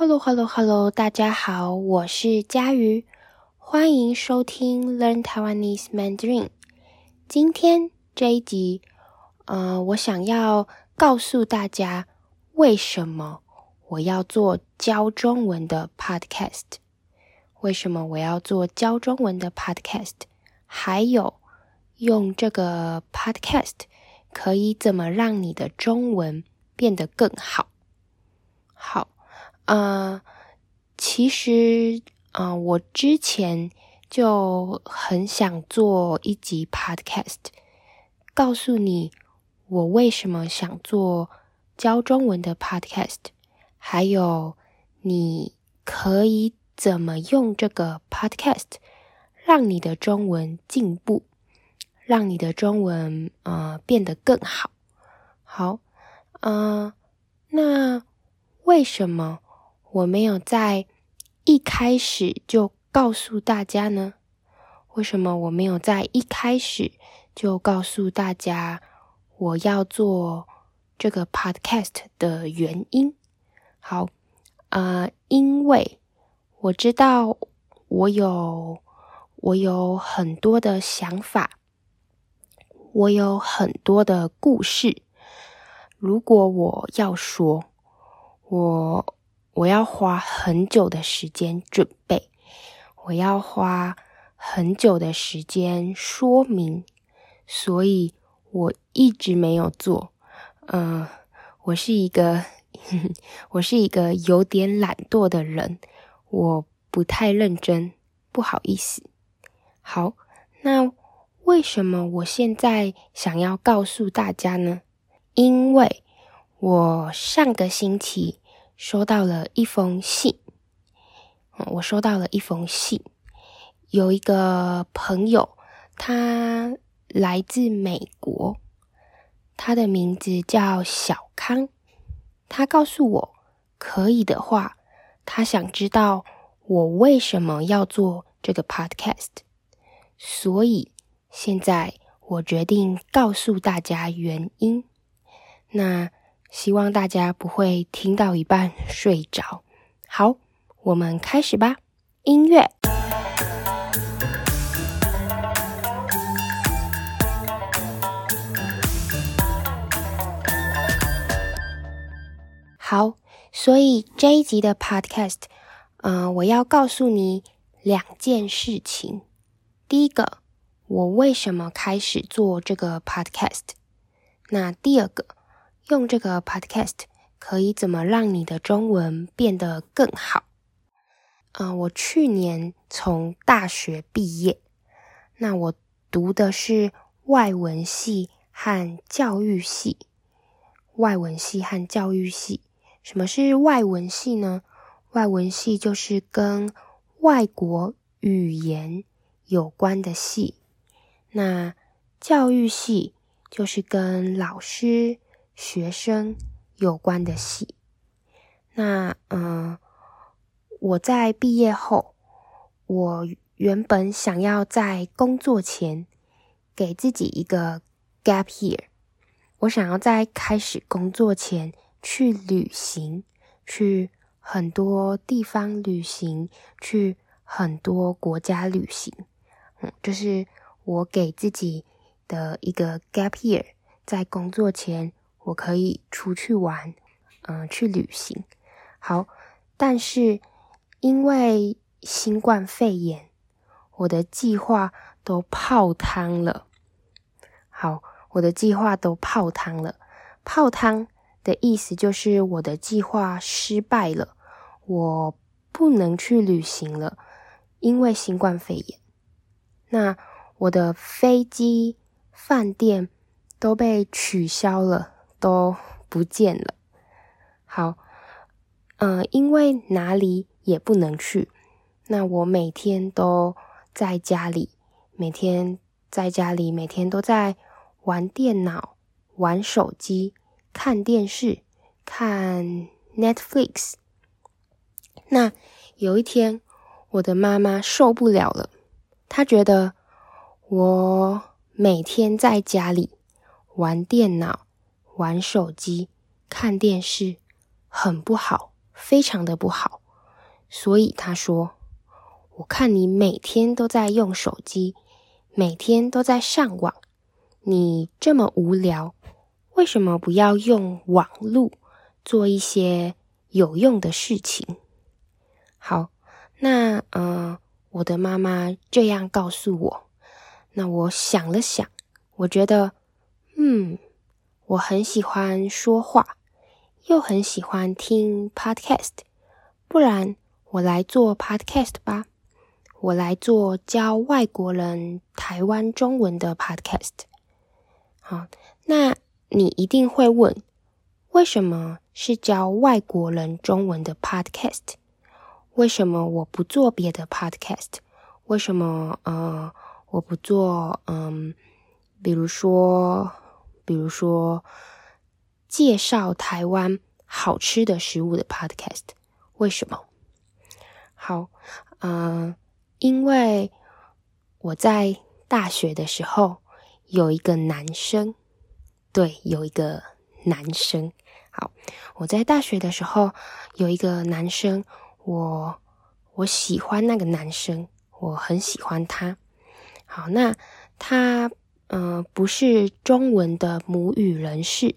Hello，Hello，Hello，大家好，我是佳瑜，欢迎收听 Learn Taiwanese Mandarin。今天这一集，呃，我想要告诉大家为什么我要做教中文的 Podcast，为什么我要做教中文的 Podcast，还有用这个 Podcast 可以怎么让你的中文变得更好。好。呃，其实啊，我之前就很想做一集 podcast，告诉你我为什么想做教中文的 podcast，还有你可以怎么用这个 podcast 让你的中文进步，让你的中文呃变得更好。好，呃，那为什么我没有在一开始就告诉大家呢？为什么我没有在一开始就告诉大家我要做这个 podcast 的原因？好，呃，因为我知道我有我有很多的想法，我有很多的故事。如果我要说，我。我要花很久的时间准备，我要花很久的时间说明，所以我一直没有做。嗯、呃，我是一个，我是一个有点懒惰的人，我不太认真，不好意思。好，那为什么我现在想要告诉大家呢？因为我上个星期。收到了一封信，我收到了一封信。有一个朋友，他来自美国，他的名字叫小康。他告诉我，可以的话，他想知道我为什么要做这个 podcast。所以现在我决定告诉大家原因。那。希望大家不会听到一半睡着。好，我们开始吧。音乐。好，所以这一集的 Podcast，嗯、呃，我要告诉你两件事情。第一个，我为什么开始做这个 Podcast？那第二个。用这个 podcast 可以怎么让你的中文变得更好？嗯、我去年从大学毕业，那我读的是外文系和教育系。外文系和教育系，什么是外文系呢？外文系就是跟外国语言有关的系。那教育系就是跟老师。学生有关的戏，那嗯，我在毕业后，我原本想要在工作前给自己一个 gap year，我想要在开始工作前去旅行，去很多地方旅行，去很多国家旅行，嗯，就是我给自己的一个 gap year，在工作前。我可以出去玩，嗯、去旅行。好，但是因为新冠肺炎，我的计划都泡汤了。好，我的计划都泡汤了。泡汤的意思就是我的计划失败了，我不能去旅行了，因为新冠肺炎。那我的飞机、饭店都被取消了。都不见了。好，嗯、呃，因为哪里也不能去，那我每天都在家里，每天在家里，每天都在玩电脑、玩手机、看电视、看 Netflix。那有一天，我的妈妈受不了了，她觉得我每天在家里玩电脑。玩手机、看电视很不好，非常的不好。所以他说：“我看你每天都在用手机，每天都在上网，你这么无聊，为什么不要用网络做一些有用的事情？”好，那呃，我的妈妈这样告诉我。那我想了想，我觉得，嗯，我很喜欢说话，又很喜欢听 podcast，不然我来做 podcast 吧。我来做教外国人台湾中文的 podcast。好，那你一定会问，为什么是教外国人中文的 podcast？为什么我不做别的 podcast？为什么呃？我不做，嗯，比如说，比如说介绍台湾好吃的食物的 podcast，为什么？好，嗯，因为我在大学的时候有一个男生，对，有一个男生。好，我在大学的时候有一个男生，我我喜欢那个男生，我很喜欢他。好，那他、呃、不是中文的母语人士，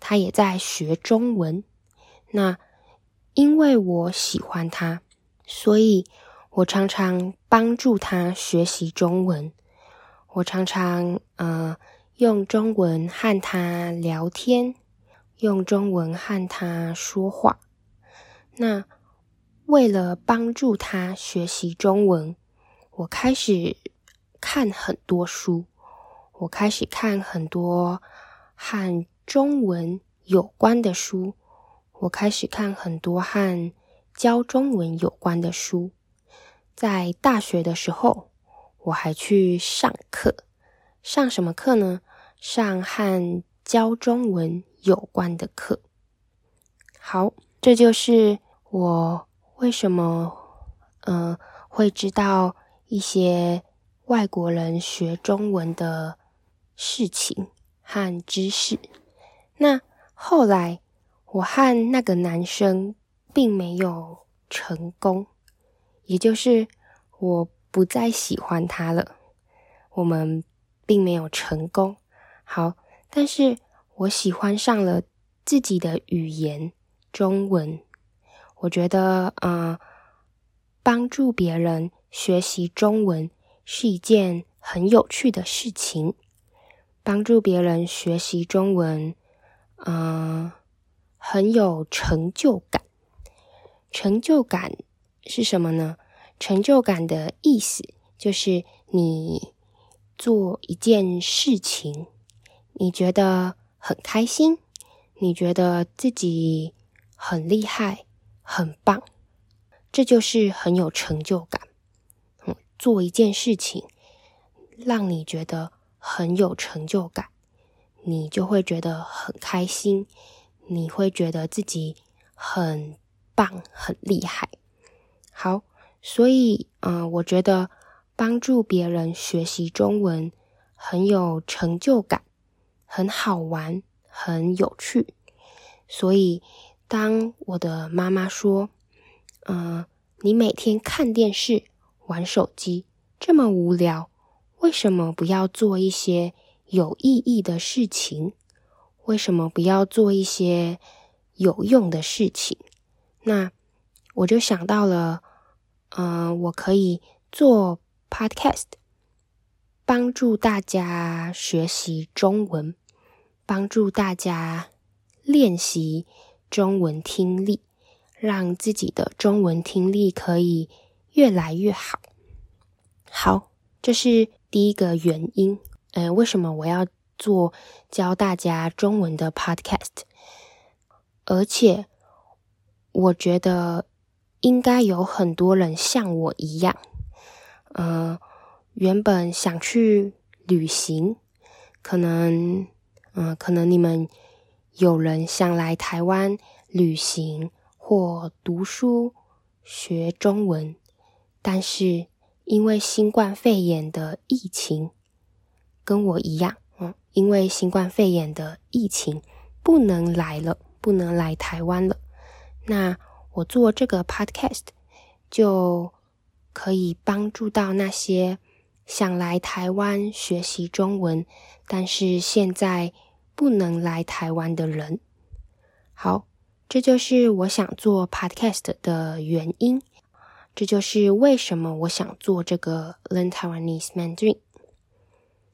他也在学中文。那因为我喜欢他，所以我常常帮助他学习中文。我常常呃用中文和他聊天，用中文和他说话。那为了帮助他学习中文，我开始。看很多书，我开始看很多和中文有关的书。我开始看很多和教中文有关的书。在大学的时候，我还去上课，上什么课呢？上和教中文有关的课。好，这就是我为什么呃会知道一些。外国人学中文的事情和知识。那后来，我和那个男生并没有成功，也就是我不再喜欢他了。我们并没有成功。好，但是我喜欢上了自己的语言——中文。我觉得，呃，帮助别人学习中文。是一件很有趣的事情，帮助别人学习中文，嗯、很有成就感。成就感是什么呢？成就感的意思就是你做一件事情，你觉得很开心，你觉得自己很厉害、很棒，这就是很有成就感。做一件事情，让你觉得很有成就感，你就会觉得很开心，你会觉得自己很棒、很厉害。好，所以，嗯、呃，我觉得帮助别人学习中文很有成就感，很好玩，很有趣。所以，当我的妈妈说：“嗯、你每天看电视。”玩手机这么无聊，为什么不要做一些有意义的事情？为什么不要做一些有用的事情？那我就想到了，嗯、我可以做 podcast，帮助大家学习中文，帮助大家练习中文听力，让自己的中文听力可以越来越好。好，这是第一个原因。呃，为什么我要做教大家中文的 podcast？而且，我觉得应该有很多人像我一样，呃，原本想去旅行，可能，嗯、可能你们有人想来台湾旅行或读书学中文。但是因为新冠肺炎的疫情，跟我一样，嗯，因为新冠肺炎的疫情不能来了，不能来台湾了。那我做这个 podcast 就可以帮助到那些想来台湾学习中文，但是现在不能来台湾的人。好，这就是我想做 podcast 的原因，这就是为什么我想做这个 Learn Taiwanese Mandarin。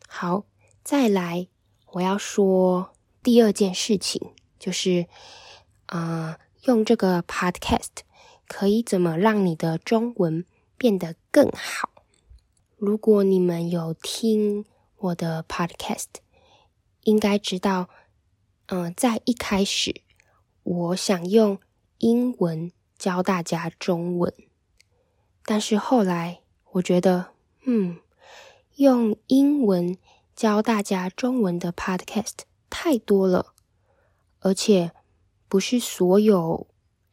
好，再来，我要说第二件事情，就是，呃，用这个 podcast 可以怎么让你的中文变得更好？如果你们有听我的 podcast，应该知道，嗯、在一开始，我想用英文教大家中文，但是后来我觉得，嗯。用英文教大家中文的 podcast 太多了，而且不是所有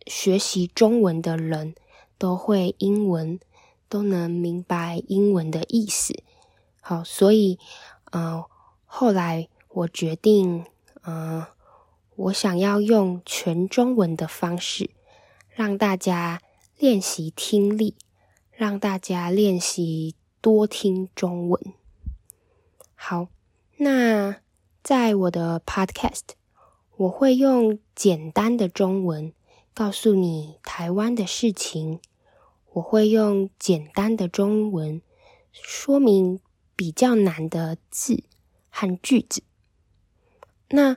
学习中文的人都会英文，都能明白英文的意思。好，所以，呃，后来我决定，呃，我想要用全中文的方式，让大家练习听力，让大家练习。多听中文。好，那在我的 podcast，我会用简单的中文告诉你台湾的事情。我会用简单的中文说明比较难的字和句子。那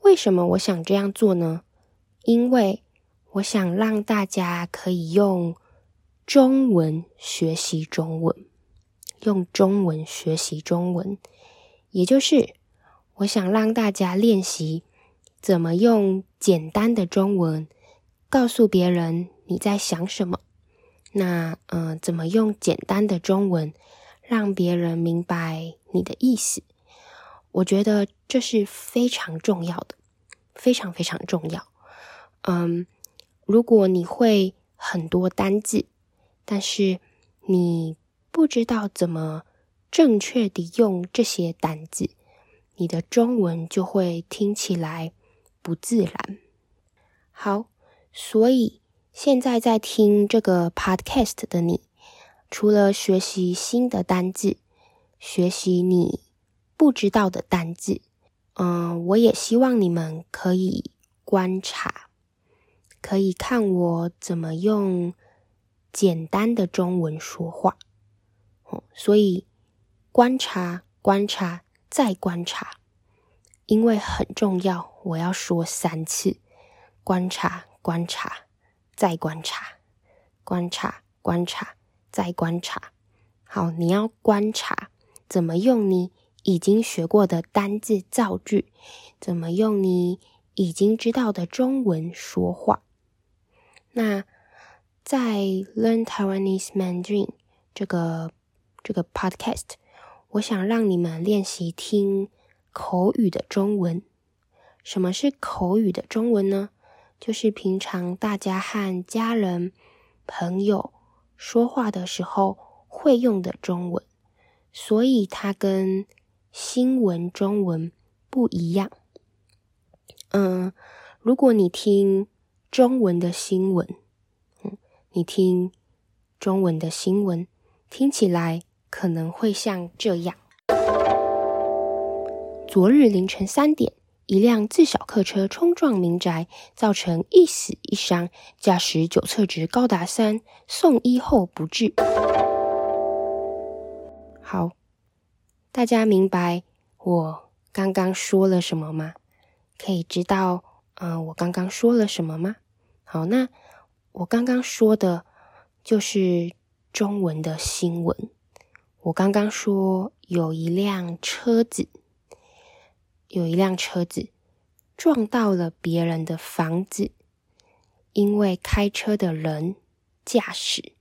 为什么我想这样做呢？因为我想让大家可以用中文学习中文。用中文学习中文，也就是我想让大家练习怎么用简单的中文告诉别人你在想什么。那，呃，怎么用简单的中文让别人明白你的意思？我觉得这是非常重要的，非常非常重要。嗯，如果你会很多单字，但是你不知道怎么正确的用这些单字，你的中文就会听起来不自然。好，所以现在在听这个 podcast 的你，除了学习新的单字，学习你不知道的单字，嗯，我也希望你们可以观察，可以看我怎么用简单的中文说话。哦所以，观察、观察、再观察，因为很重要，我要说三次：观察、观察、再观察，观察、观察、再观察。好，你要观察怎么用你已经学过的单字造句，怎么用你已经知道的中文说话。那在 Learn Taiwanese Mandarin 这个。这个 podcast，我想让你们练习听口语的中文。什么是口语的中文呢？就是平常大家和家人、朋友说话的时候会用的中文，所以它跟新闻中文不一样。嗯，如果你听中文的新闻，你听中文的新闻，听起来。可能会像这样：昨日凌晨三点，一辆自小客车冲撞民宅，造成一死一伤，驾驶酒测值高达三，送医后不治。好，大家明白我刚刚说了什么吗？可以知道，嗯、我刚刚说了什么吗？好，那我刚刚说的就是中文的新闻。我刚刚说有一辆车子，有一辆车子撞到了别人的房子，因为开车的人驾驶，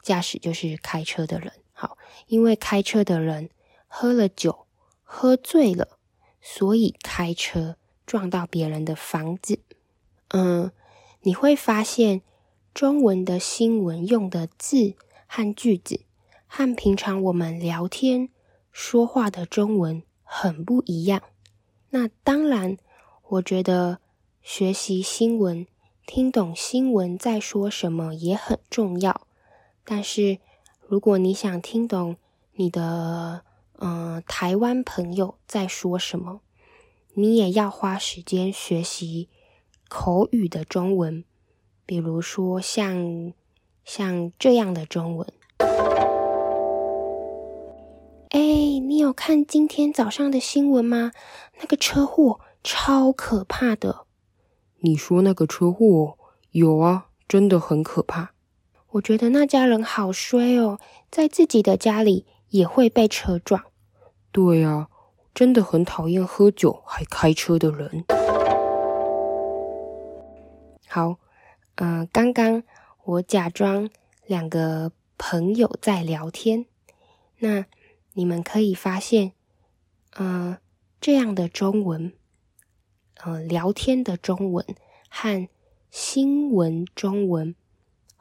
驾驶就是开车的人。好，因为开车的人喝了酒，喝醉了，所以开车撞到别人的房子。嗯，你会发现中文的新闻用的字和句子。和平常我们聊天说话的中文很不一样。那当然，我觉得学习新闻听懂新闻在说什么也很重要。但是，如果你想听懂你的嗯、台湾朋友在说什么，你也要花时间学习口语的中文，比如说像像这样的中文。哎，你有看今天早上的新闻吗？那个车祸超可怕的。你说那个车祸？有啊，真的很可怕。我觉得那家人好衰哦，在自己的家里也会被车撞。对啊，真的很讨厌喝酒还开车的人。好，嗯、呃，刚刚我假装两个朋友在聊天，那你们可以发现，嗯、呃，这样的中文，呃，聊天的中文和新闻中文。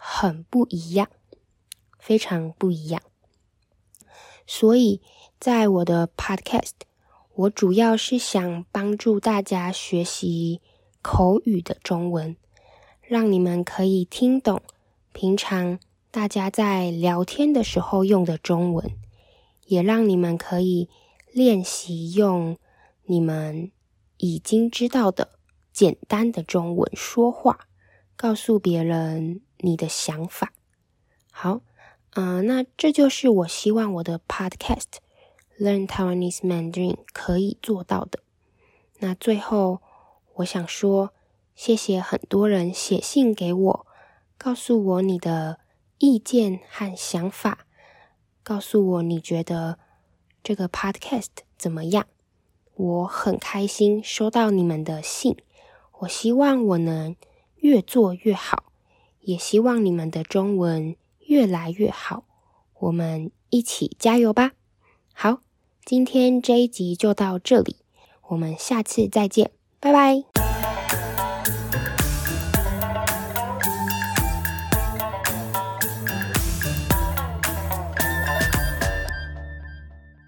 很不一样，非常不一样。所以，在我的 podcast，我主要是想帮助大家学习口语的中文，让你们可以听懂平常大家在聊天的时候用的中文，也让你们可以练习用你们已经知道的简单的中文说话，告诉别人。你的想法，好，嗯、呃，那这就是我希望我的 Podcast Learn Taiwanese Mandarin 可以做到的。那最后，我想说，谢谢很多人写信给我，告诉我你的意见和想法，告诉我你觉得这个 Podcast 怎么样。我很开心收到你们的信，我希望我能越做越好。也希望你们的中文越来越好，我们一起加油吧！好，今天这一集就到这里，我们下次再见，拜拜。